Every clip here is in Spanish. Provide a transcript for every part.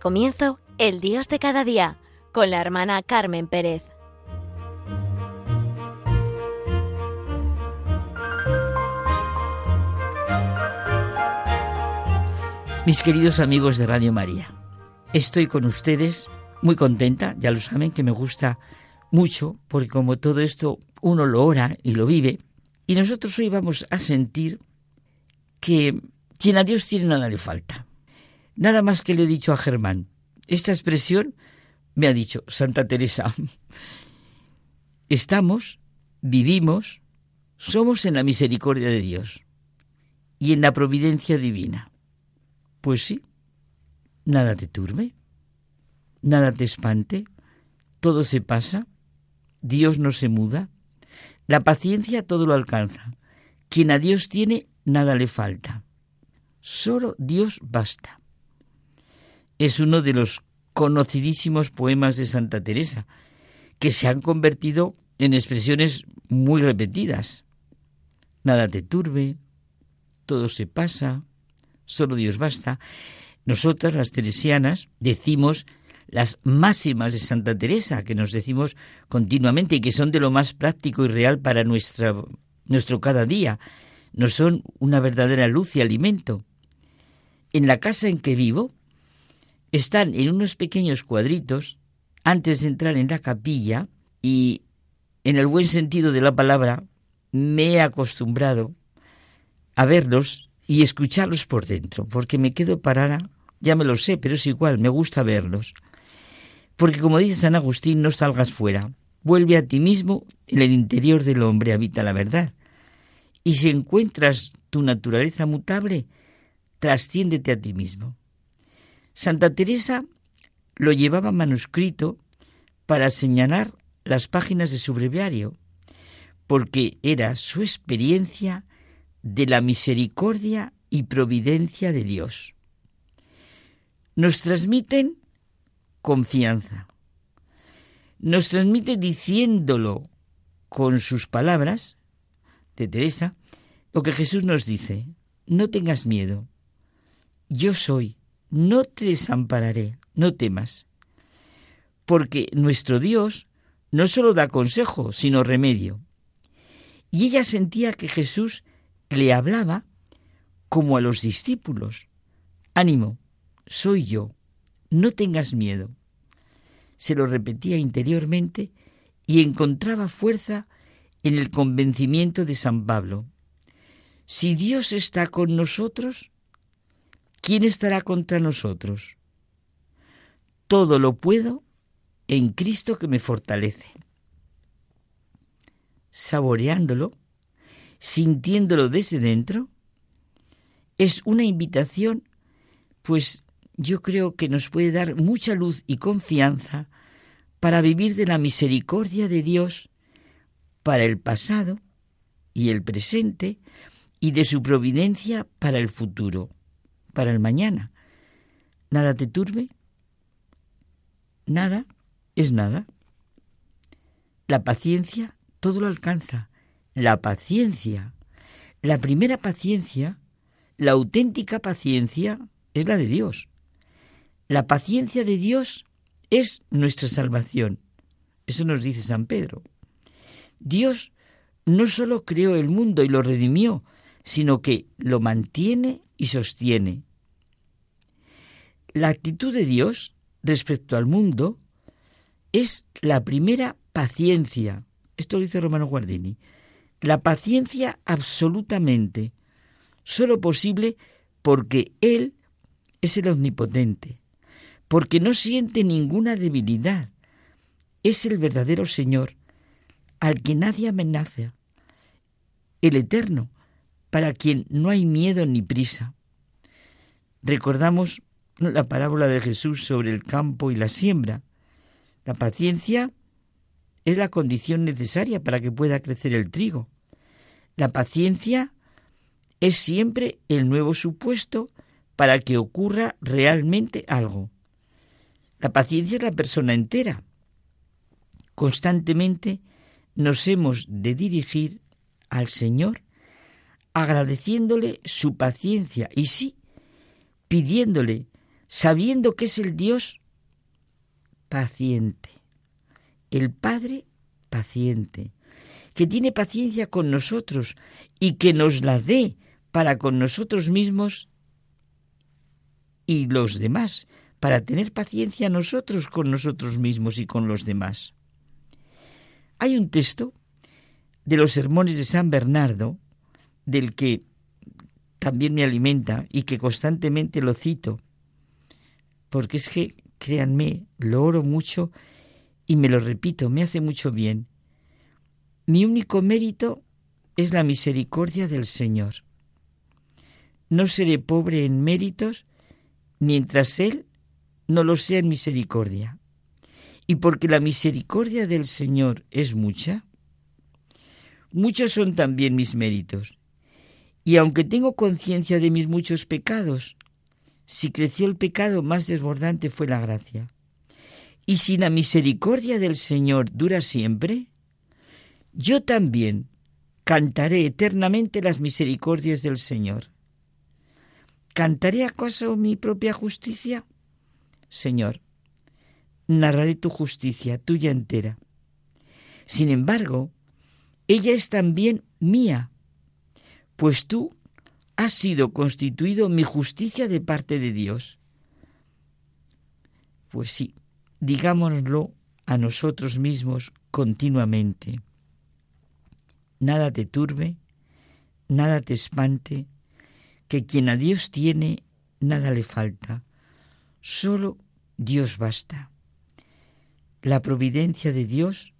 Comienzo El Dios de cada día con la hermana Carmen Pérez. Mis queridos amigos de Radio María, estoy con ustedes muy contenta, ya lo saben que me gusta mucho, porque como todo esto uno lo ora y lo vive, y nosotros hoy vamos a sentir que quien a Dios tiene nada le falta. Nada más que le he dicho a Germán. Esta expresión me ha dicho Santa Teresa. Estamos, vivimos, somos en la misericordia de Dios y en la providencia divina. Pues sí, nada te turbe, nada te espante, todo se pasa, Dios no se muda, la paciencia todo lo alcanza. Quien a Dios tiene, nada le falta. Solo Dios basta es uno de los conocidísimos poemas de Santa Teresa, que se han convertido en expresiones muy repetidas. Nada te turbe, todo se pasa, solo Dios basta. Nosotras, las teresianas, decimos las máximas de Santa Teresa, que nos decimos continuamente y que son de lo más práctico y real para nuestra, nuestro cada día. Nos son una verdadera luz y alimento. En la casa en que vivo, están en unos pequeños cuadritos antes de entrar en la capilla y, en el buen sentido de la palabra, me he acostumbrado a verlos y escucharlos por dentro, porque me quedo parada, ya me lo sé, pero es igual, me gusta verlos. Porque como dice San Agustín, no salgas fuera, vuelve a ti mismo, en el interior del hombre habita la verdad. Y si encuentras tu naturaleza mutable, trasciéndete a ti mismo. Santa Teresa lo llevaba manuscrito para señalar las páginas de su breviario, porque era su experiencia de la misericordia y providencia de Dios. Nos transmiten confianza. Nos transmite diciéndolo con sus palabras de Teresa lo que Jesús nos dice. No tengas miedo. Yo soy no te desampararé, no temas. Porque nuestro Dios no solo da consejo, sino remedio. Y ella sentía que Jesús le hablaba como a los discípulos. Ánimo, soy yo, no tengas miedo. Se lo repetía interiormente y encontraba fuerza en el convencimiento de San Pablo. Si Dios está con nosotros, ¿quién estará contra nosotros? Todo lo puedo en Cristo que me fortalece. Saboreándolo, sintiéndolo desde dentro, es una invitación, pues yo creo que nos puede dar mucha luz y confianza para vivir de la misericordia de Dios para el pasado y el presente y de su providencia para el futuro para el mañana. Nada te turbe. Nada es nada. La paciencia todo lo alcanza. La paciencia, la primera paciencia, la auténtica paciencia es la de Dios. La paciencia de Dios es nuestra salvación. Eso nos dice San Pedro. Dios no solo creó el mundo y lo redimió, sino que lo mantiene y sostiene. La actitud de Dios respecto al mundo es la primera paciencia. Esto lo dice Romano Guardini. La paciencia absolutamente, solo posible porque Él es el omnipotente, porque no siente ninguna debilidad. Es el verdadero Señor, al que nadie amenaza, el eterno, para quien no hay miedo ni prisa. Recordamos la parábola de Jesús sobre el campo y la siembra. La paciencia es la condición necesaria para que pueda crecer el trigo. La paciencia es siempre el nuevo supuesto para que ocurra realmente algo. La paciencia es la persona entera. Constantemente nos hemos de dirigir al Señor agradeciéndole su paciencia y sí, pidiéndole, sabiendo que es el Dios paciente, el Padre paciente, que tiene paciencia con nosotros y que nos la dé para con nosotros mismos y los demás, para tener paciencia nosotros con nosotros mismos y con los demás. Hay un texto de los sermones de San Bernardo, del que también me alimenta y que constantemente lo cito, porque es que, créanme, lo oro mucho y me lo repito, me hace mucho bien. Mi único mérito es la misericordia del Señor. No seré pobre en méritos mientras Él no lo sea en misericordia. Y porque la misericordia del Señor es mucha, muchos son también mis méritos. Y aunque tengo conciencia de mis muchos pecados, si creció el pecado más desbordante fue la gracia. Y si la misericordia del Señor dura siempre, yo también cantaré eternamente las misericordias del Señor. ¿Cantaré acaso mi propia justicia? Señor, narraré tu justicia, tuya entera. Sin embargo, ella es también mía, pues tú has sido constituido mi justicia de parte de Dios. Pues sí, digámoslo a nosotros mismos continuamente. Nada te turbe, nada te espante, que quien a Dios tiene, nada le falta. Solo Dios basta. La providencia de Dios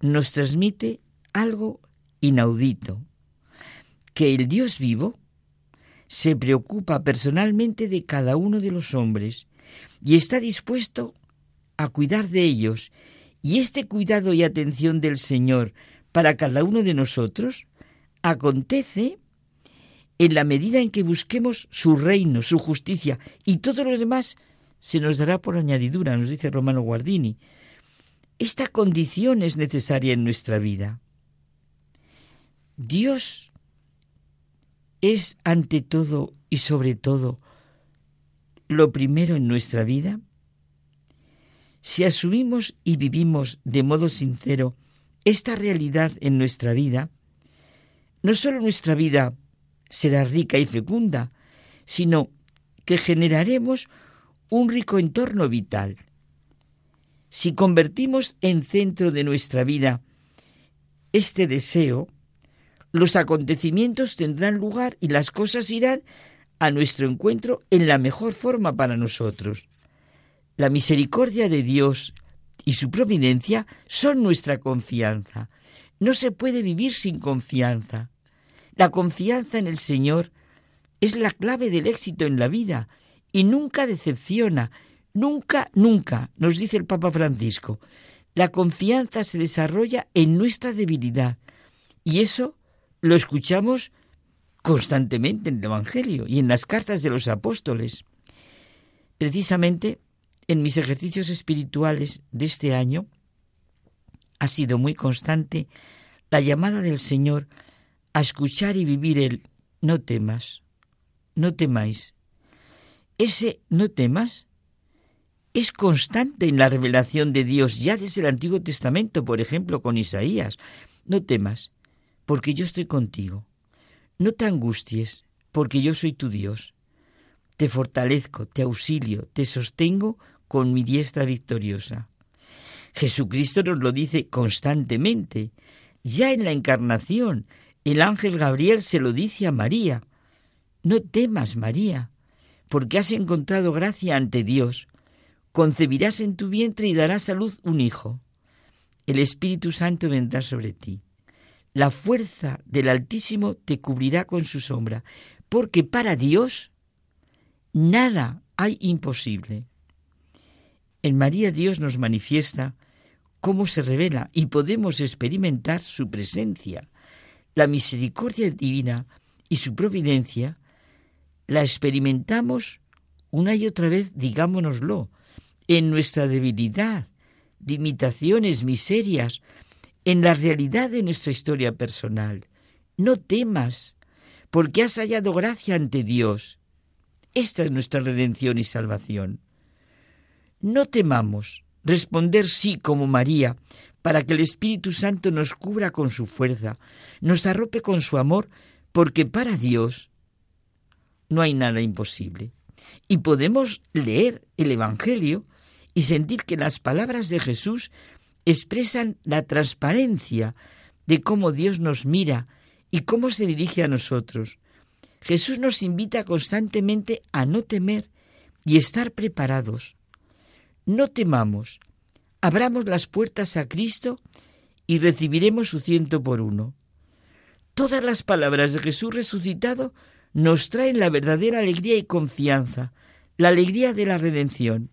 nos transmite algo inaudito, que el Dios vivo se preocupa personalmente de cada uno de los hombres y está dispuesto a cuidar de ellos. Y este cuidado y atención del Señor para cada uno de nosotros acontece en la medida en que busquemos su reino, su justicia, y todo lo demás se nos dará por añadidura, nos dice Romano Guardini. Esta condición es necesaria en nuestra vida. Dios es ante todo y sobre todo lo primero en nuestra vida. Si asumimos y vivimos de modo sincero esta realidad en nuestra vida, no solo nuestra vida será rica y fecunda, sino que generaremos un rico entorno vital. Si convertimos en centro de nuestra vida este deseo, los acontecimientos tendrán lugar y las cosas irán a nuestro encuentro en la mejor forma para nosotros. La misericordia de Dios y su providencia son nuestra confianza. No se puede vivir sin confianza. La confianza en el Señor es la clave del éxito en la vida y nunca decepciona, nunca, nunca, nos dice el Papa Francisco. La confianza se desarrolla en nuestra debilidad y eso lo escuchamos constantemente en el Evangelio y en las cartas de los apóstoles. Precisamente en mis ejercicios espirituales de este año ha sido muy constante la llamada del Señor a escuchar y vivir el no temas, no temáis. Ese no temas es constante en la revelación de Dios ya desde el Antiguo Testamento, por ejemplo, con Isaías. No temas, porque yo estoy contigo. No te angusties, porque yo soy tu Dios. Te fortalezco, te auxilio, te sostengo con mi diestra victoriosa. Jesucristo nos lo dice constantemente. Ya en la encarnación, el ángel Gabriel se lo dice a María. No temas, María, porque has encontrado gracia ante Dios. Concebirás en tu vientre y darás a luz un hijo. El Espíritu Santo vendrá sobre ti la fuerza del Altísimo te cubrirá con su sombra, porque para Dios nada hay imposible. En María Dios nos manifiesta cómo se revela y podemos experimentar su presencia. La misericordia divina y su providencia la experimentamos una y otra vez, digámonoslo, en nuestra debilidad, limitaciones, miserias, en la realidad de nuestra historia personal. No temas, porque has hallado gracia ante Dios. Esta es nuestra redención y salvación. No temamos responder sí como María, para que el Espíritu Santo nos cubra con su fuerza, nos arrope con su amor, porque para Dios no hay nada imposible. Y podemos leer el Evangelio y sentir que las palabras de Jesús expresan la transparencia de cómo Dios nos mira y cómo se dirige a nosotros. Jesús nos invita constantemente a no temer y estar preparados. No temamos, abramos las puertas a Cristo y recibiremos su ciento por uno. Todas las palabras de Jesús resucitado nos traen la verdadera alegría y confianza, la alegría de la redención.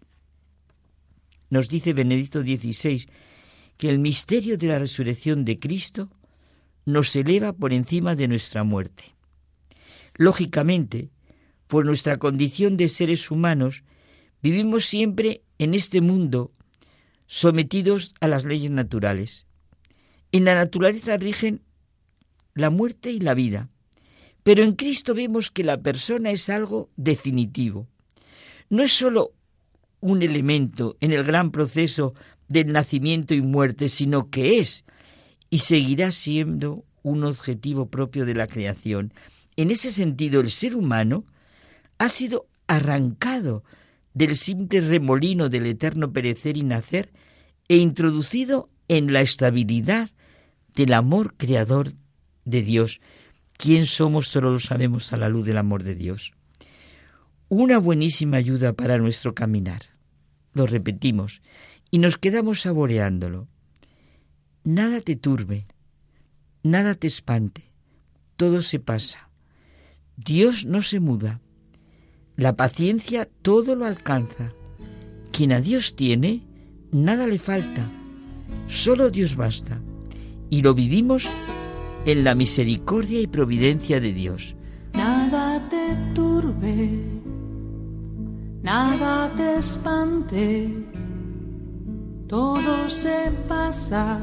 Nos dice Benedicto XVI que el misterio de la resurrección de Cristo nos eleva por encima de nuestra muerte. Lógicamente, por nuestra condición de seres humanos, vivimos siempre en este mundo sometidos a las leyes naturales. En la naturaleza rigen la muerte y la vida, pero en Cristo vemos que la persona es algo definitivo. No es sólo un elemento en el gran proceso del nacimiento y muerte, sino que es y seguirá siendo un objetivo propio de la creación. En ese sentido, el ser humano ha sido arrancado del simple remolino del eterno perecer y nacer e introducido en la estabilidad del amor creador de Dios. ¿Quién somos? Solo lo sabemos a la luz del amor de Dios. Una buenísima ayuda para nuestro caminar. Lo repetimos y nos quedamos saboreándolo. Nada te turbe, nada te espante, todo se pasa. Dios no se muda, la paciencia todo lo alcanza. Quien a Dios tiene, nada le falta. Solo Dios basta. Y lo vivimos en la misericordia y providencia de Dios. Nada te turbe, nada te espante, todo se pasa,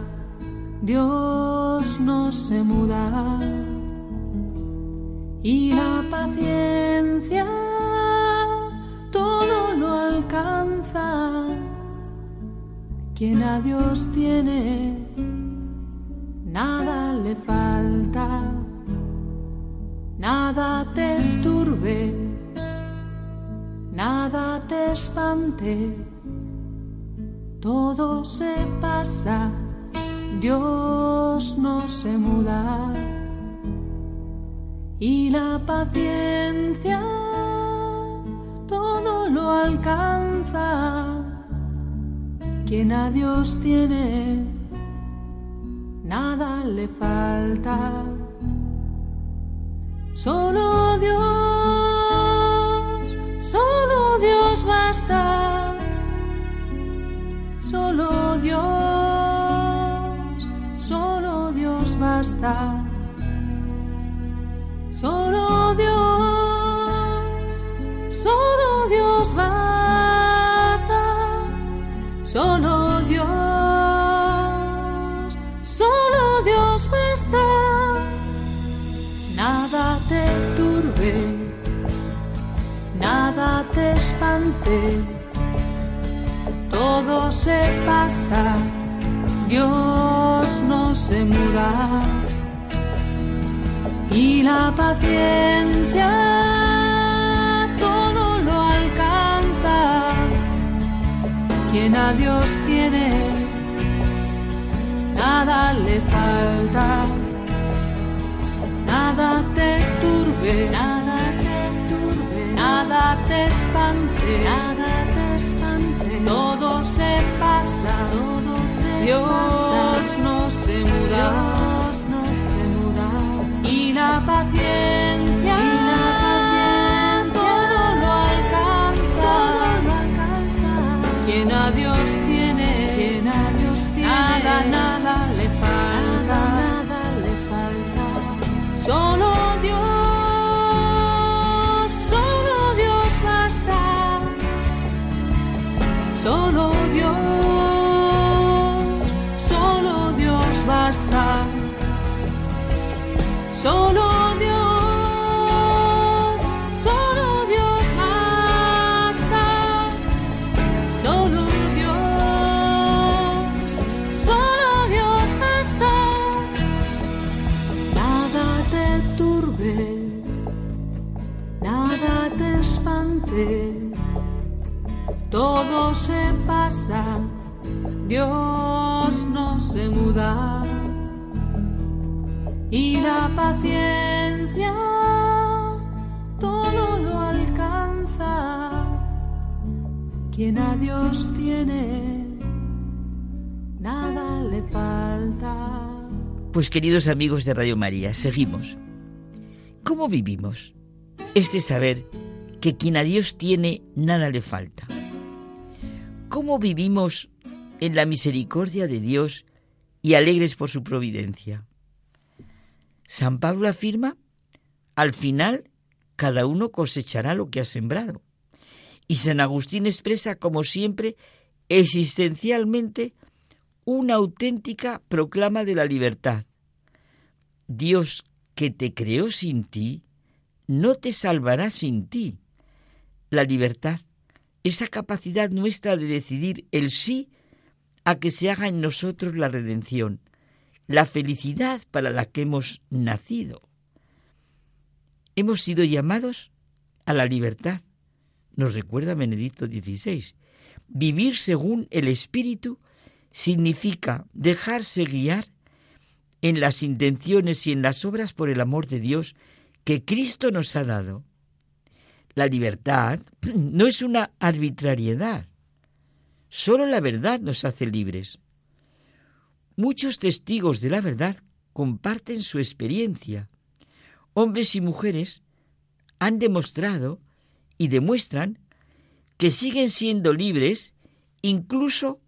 Dios no se muda. Y la paciencia alcanza. Quien a Dios tiene, nada le falta, nada te turbe, nada te espante, todo se pasa, Dios no se muda y la paciencia todo lo alcanza. Quien a Dios tiene, nada le falta. Solo Dios, Basta. Solo Dios, solo Dios basta. Solo Dios se pasa, Dios no se muda. Y la paciencia quien a Dios tiene, nada le falta, nada te turbe, nada te turbe, nada te espante, nada todo se pasa, todo se Dios no se muda, Dios no se muda, y la paciencia, Pues queridos amigos de Radio María, seguimos. ¿Cómo vivimos? Es de saber que quien a Dios tiene, nada le falta. ¿Cómo vivimos en la misericordia de Dios y alegres por su providencia? San Pablo afirma, al final cada uno cosechará lo que ha sembrado. Y San Agustín expresa, como siempre, existencialmente, una auténtica proclama de la libertad. Dios que te creó sin ti, no te salvará sin ti. La libertad, esa capacidad nuestra de decidir el sí a que se haga en nosotros la redención, la felicidad para la que hemos nacido. Hemos sido llamados a la libertad, nos recuerda Benedicto XVI. Vivir según el Espíritu significa dejarse guiar en las intenciones y en las obras por el amor de Dios que Cristo nos ha dado. La libertad no es una arbitrariedad, solo la verdad nos hace libres. Muchos testigos de la verdad comparten su experiencia. Hombres y mujeres han demostrado y demuestran que siguen siendo libres incluso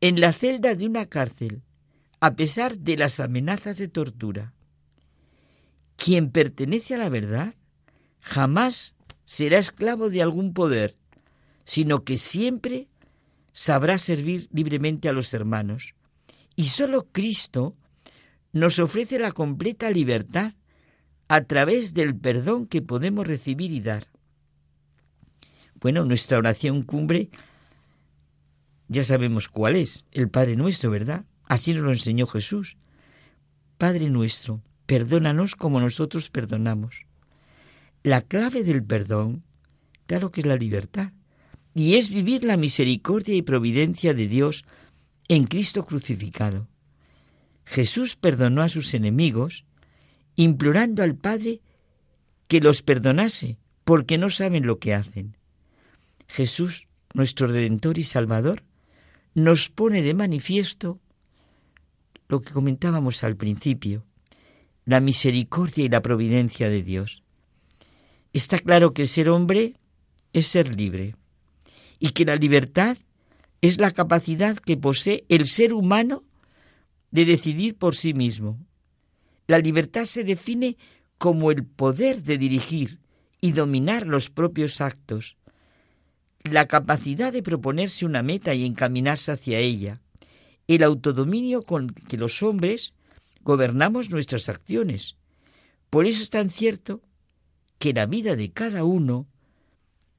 en la celda de una cárcel, a pesar de las amenazas de tortura. Quien pertenece a la verdad jamás será esclavo de algún poder, sino que siempre sabrá servir libremente a los hermanos. Y sólo Cristo nos ofrece la completa libertad a través del perdón que podemos recibir y dar. Bueno, nuestra oración cumbre ya sabemos cuál es, el Padre nuestro, ¿verdad? Así nos lo enseñó Jesús. Padre nuestro, perdónanos como nosotros perdonamos. La clave del perdón, claro que es la libertad, y es vivir la misericordia y providencia de Dios en Cristo crucificado. Jesús perdonó a sus enemigos, implorando al Padre que los perdonase, porque no saben lo que hacen. Jesús, nuestro Redentor y Salvador, nos pone de manifiesto lo que comentábamos al principio, la misericordia y la providencia de Dios. Está claro que ser hombre es ser libre y que la libertad es la capacidad que posee el ser humano de decidir por sí mismo. La libertad se define como el poder de dirigir y dominar los propios actos, la capacidad de proponerse una meta y encaminarse hacia ella, el autodominio con que los hombres gobernamos nuestras acciones. Por eso es tan cierto que la vida de cada uno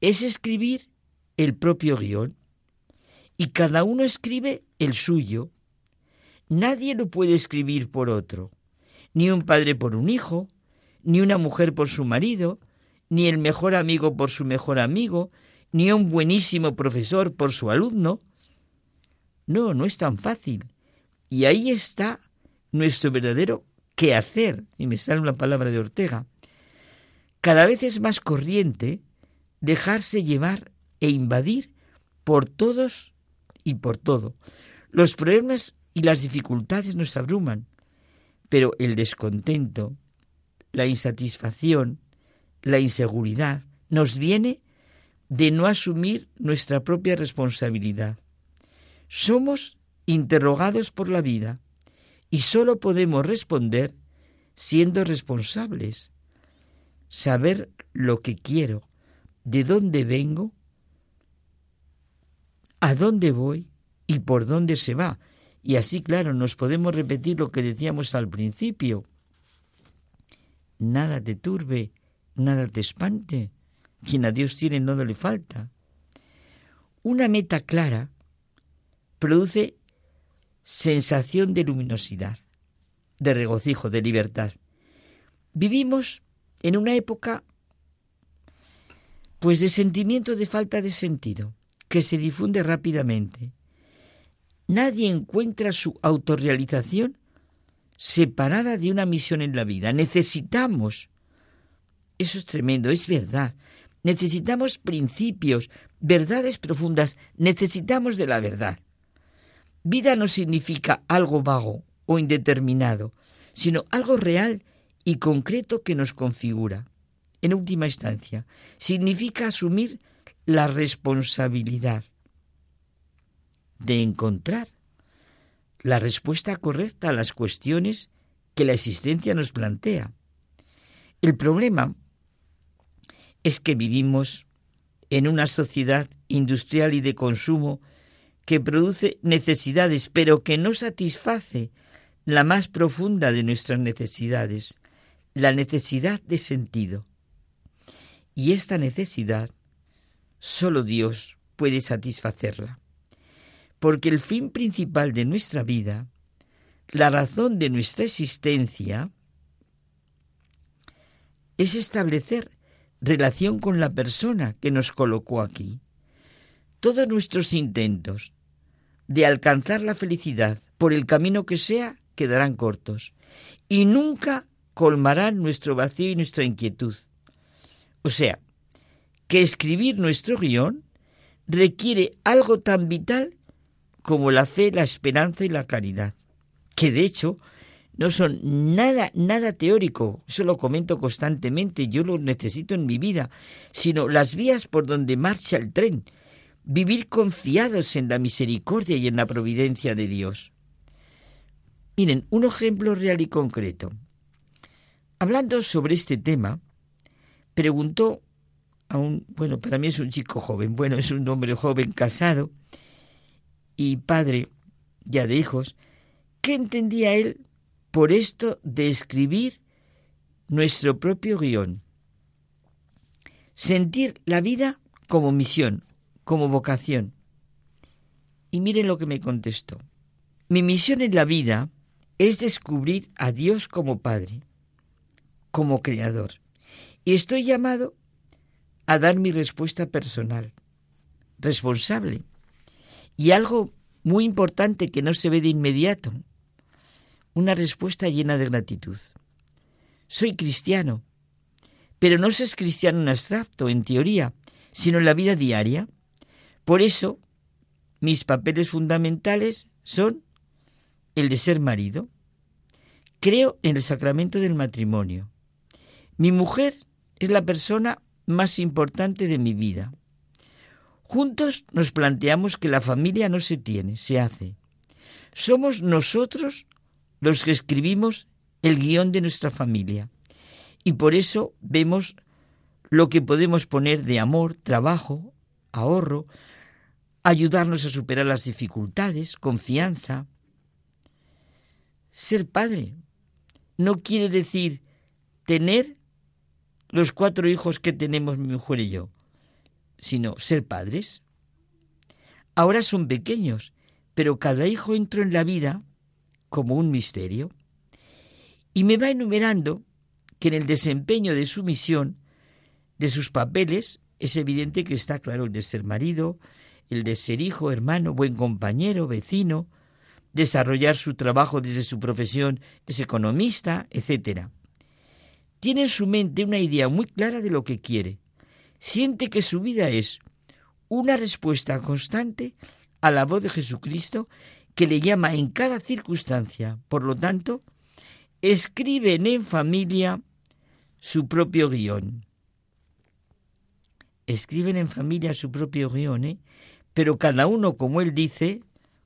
es escribir el propio guion y cada uno escribe el suyo. Nadie lo puede escribir por otro, ni un padre por un hijo, ni una mujer por su marido, ni el mejor amigo por su mejor amigo, ni un buenísimo profesor por su alumno. No, no es tan fácil. Y ahí está nuestro verdadero quehacer, y me sale una palabra de Ortega. Cada vez es más corriente dejarse llevar e invadir por todos y por todo. Los problemas y las dificultades nos abruman, pero el descontento, la insatisfacción, la inseguridad nos viene de no asumir nuestra propia responsabilidad. Somos interrogados por la vida y sólo podemos responder siendo responsables. Saber lo que quiero, de dónde vengo a dónde voy y por dónde se va. Y así, claro, nos podemos repetir lo que decíamos al principio. Nada te turbe, nada te espante. Quien a Dios tiene no le falta. Una meta clara produce sensación de luminosidad, de regocijo, de libertad. Vivimos en una época Pues de sentimiento de falta de sentido, que se difunde rápidamente. Nadie encuentra su autorrealización separada de una misión en la vida. Necesitamos, eso es tremendo, es verdad, necesitamos principios, verdades profundas, necesitamos de la verdad. Vida no significa algo vago o indeterminado, sino algo real y concreto que nos configura. En última instancia, significa asumir la responsabilidad de encontrar la respuesta correcta a las cuestiones que la existencia nos plantea. El problema es que vivimos en una sociedad industrial y de consumo que produce necesidades, pero que no satisface la más profunda de nuestras necesidades, la necesidad de sentido. Y esta necesidad solo Dios puede satisfacerla porque el fin principal de nuestra vida, la razón de nuestra existencia, es establecer relación con la persona que nos colocó aquí. Todos nuestros intentos de alcanzar la felicidad por el camino que sea quedarán cortos. Y nunca colmarán nuestro vacío y nuestra inquietud. O sea, que escribir nuestro guion requiere algo tan vital como la fe, la esperanza y la caridad, que de hecho no son nada, nada teórico, eso lo comento constantemente, yo lo necesito en mi vida, sino las vías por donde marcha el tren, vivir confiados en la misericordia y en la providencia de Dios. Miren, un ejemplo real y concreto. Hablando sobre este tema, preguntó a un, bueno, para mí es un chico joven, bueno, es un hombre joven casado, y padre ya de hijos, ¿qué entendía él por esto de escribir nuestro propio guion? Sentir la vida como misión, como vocación. Y miren lo que me contestó. Mi misión en la vida es descubrir a Dios como Padre, como Creador. Y estoy llamado a dar mi respuesta personal, responsable, y algo muy importante que no se ve de inmediato, una respuesta llena de gratitud. Soy cristiano, pero no es cristiano en abstracto, en teoría, sino en la vida diaria. Por eso, mis papeles fundamentales son el de ser marido. Creo en el sacramento del matrimonio. Mi mujer es la persona más importante de mi vida. Juntos nos planteamos que la familia no se tiene, se hace. Somos nosotros los que escribimos el guion de nuestra familia. Y por eso vemos lo que podemos poner de amor, trabajo, ahorro, ayudarnos a superar las dificultades, confianza. Ser padre no quiere decir tener los cuatro hijos que tenemos mi mujer y yo sino ser padres. Ahora son pequeños, pero cada hijo entró en la vida como un misterio. Y me va enumerando que en el desempeño de su misión, de sus papeles, es evidente que está claro el de ser marido, el de ser hijo, hermano, buen compañero, vecino, desarrollar su trabajo desde su profesión, es economista, etc. Tiene en su mente una idea muy clara de lo que quiere, siente que su vida es una respuesta constante a la voz de Jesucristo que le llama en cada circunstancia. Por lo tanto, escriben en familia su propio guion. Escriben en familia su propio guion, ¿eh? Pero cada uno, como él dice,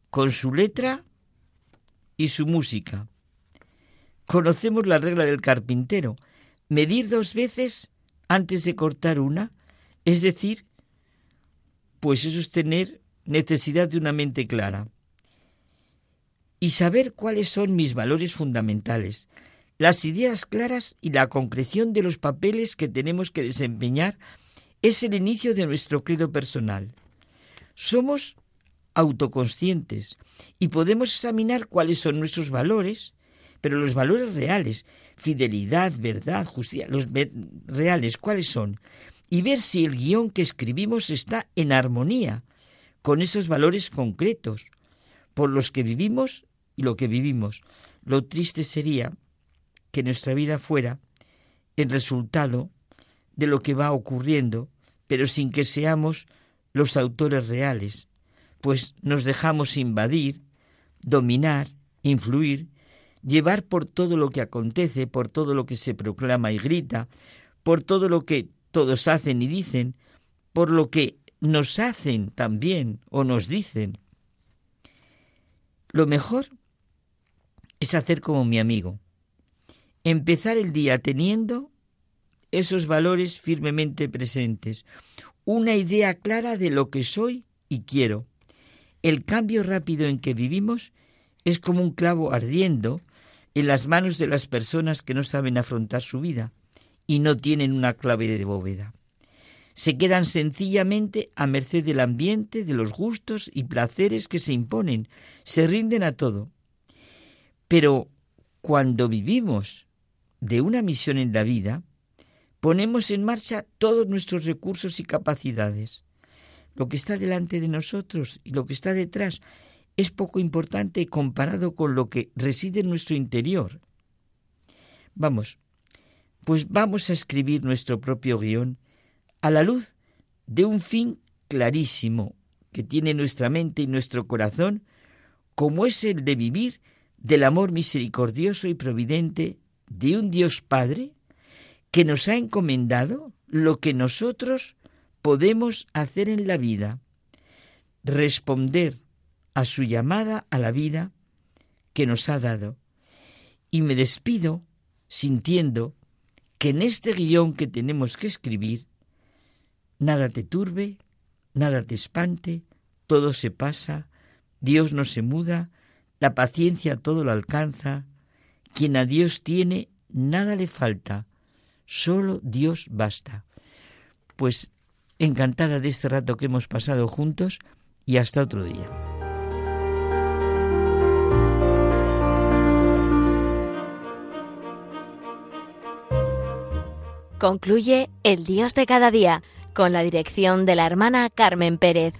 con su letra y su música. Conocemos la regla del carpintero, medir dos veces antes de cortar una es decir, pues eso es tener necesidad de una mente clara y saber cuáles son mis valores fundamentales, las ideas claras y la concreción de los papeles que tenemos que desempeñar es el inicio de nuestro credo personal. Somos autoconscientes y podemos examinar cuáles son nuestros valores, pero los valores reales, fidelidad, verdad, justicia, los reales, ¿cuáles son? y ver si el guion que escribimos está en armonía con esos valores concretos por los que vivimos y lo que vivimos. Lo triste sería que nuestra vida fuera el resultado de lo que va ocurriendo, pero sin que seamos los autores reales, pues nos dejamos invadir, dominar, influir, llevar por todo lo que acontece, por todo lo que se proclama y grita, por todo lo que todos hacen y dicen, por lo que nos hacen también o nos dicen. Lo mejor es hacer como mi amigo, empezar el día teniendo esos valores firmemente presentes, una idea clara de lo que soy y quiero. El cambio rápido en que vivimos es como un clavo ardiendo en las manos de las personas que no saben afrontar su vida y no tienen una clave de bóveda. Se quedan sencillamente a merced del ambiente, de los gustos y placeres que se imponen, se rinden a todo. Pero cuando vivimos de una misión en la vida, ponemos en marcha todos nuestros recursos y capacidades. Lo que está delante de nosotros y lo que está detrás es poco importante comparado con lo que reside en nuestro interior. Vamos, pues vamos a escribir nuestro propio guion a la luz de un fin clarísimo que tiene nuestra mente y nuestro corazón, como es el de vivir del amor misericordioso y providente de un Dios Padre que nos ha encomendado lo que nosotros podemos hacer en la vida, responder a su llamada a la vida que nos ha dado. Y me despido sintiendo que en este guion que tenemos que escribir, nada te turbe, nada te espante, todo se pasa, Dios no se muda, la paciencia todo lo alcanza, quien a Dios tiene, nada le falta, solo Dios basta. Pues encantada de este rato que hemos pasado juntos y hasta otro día. Concluye El Dios de cada día con la dirección de la hermana Carmen Pérez.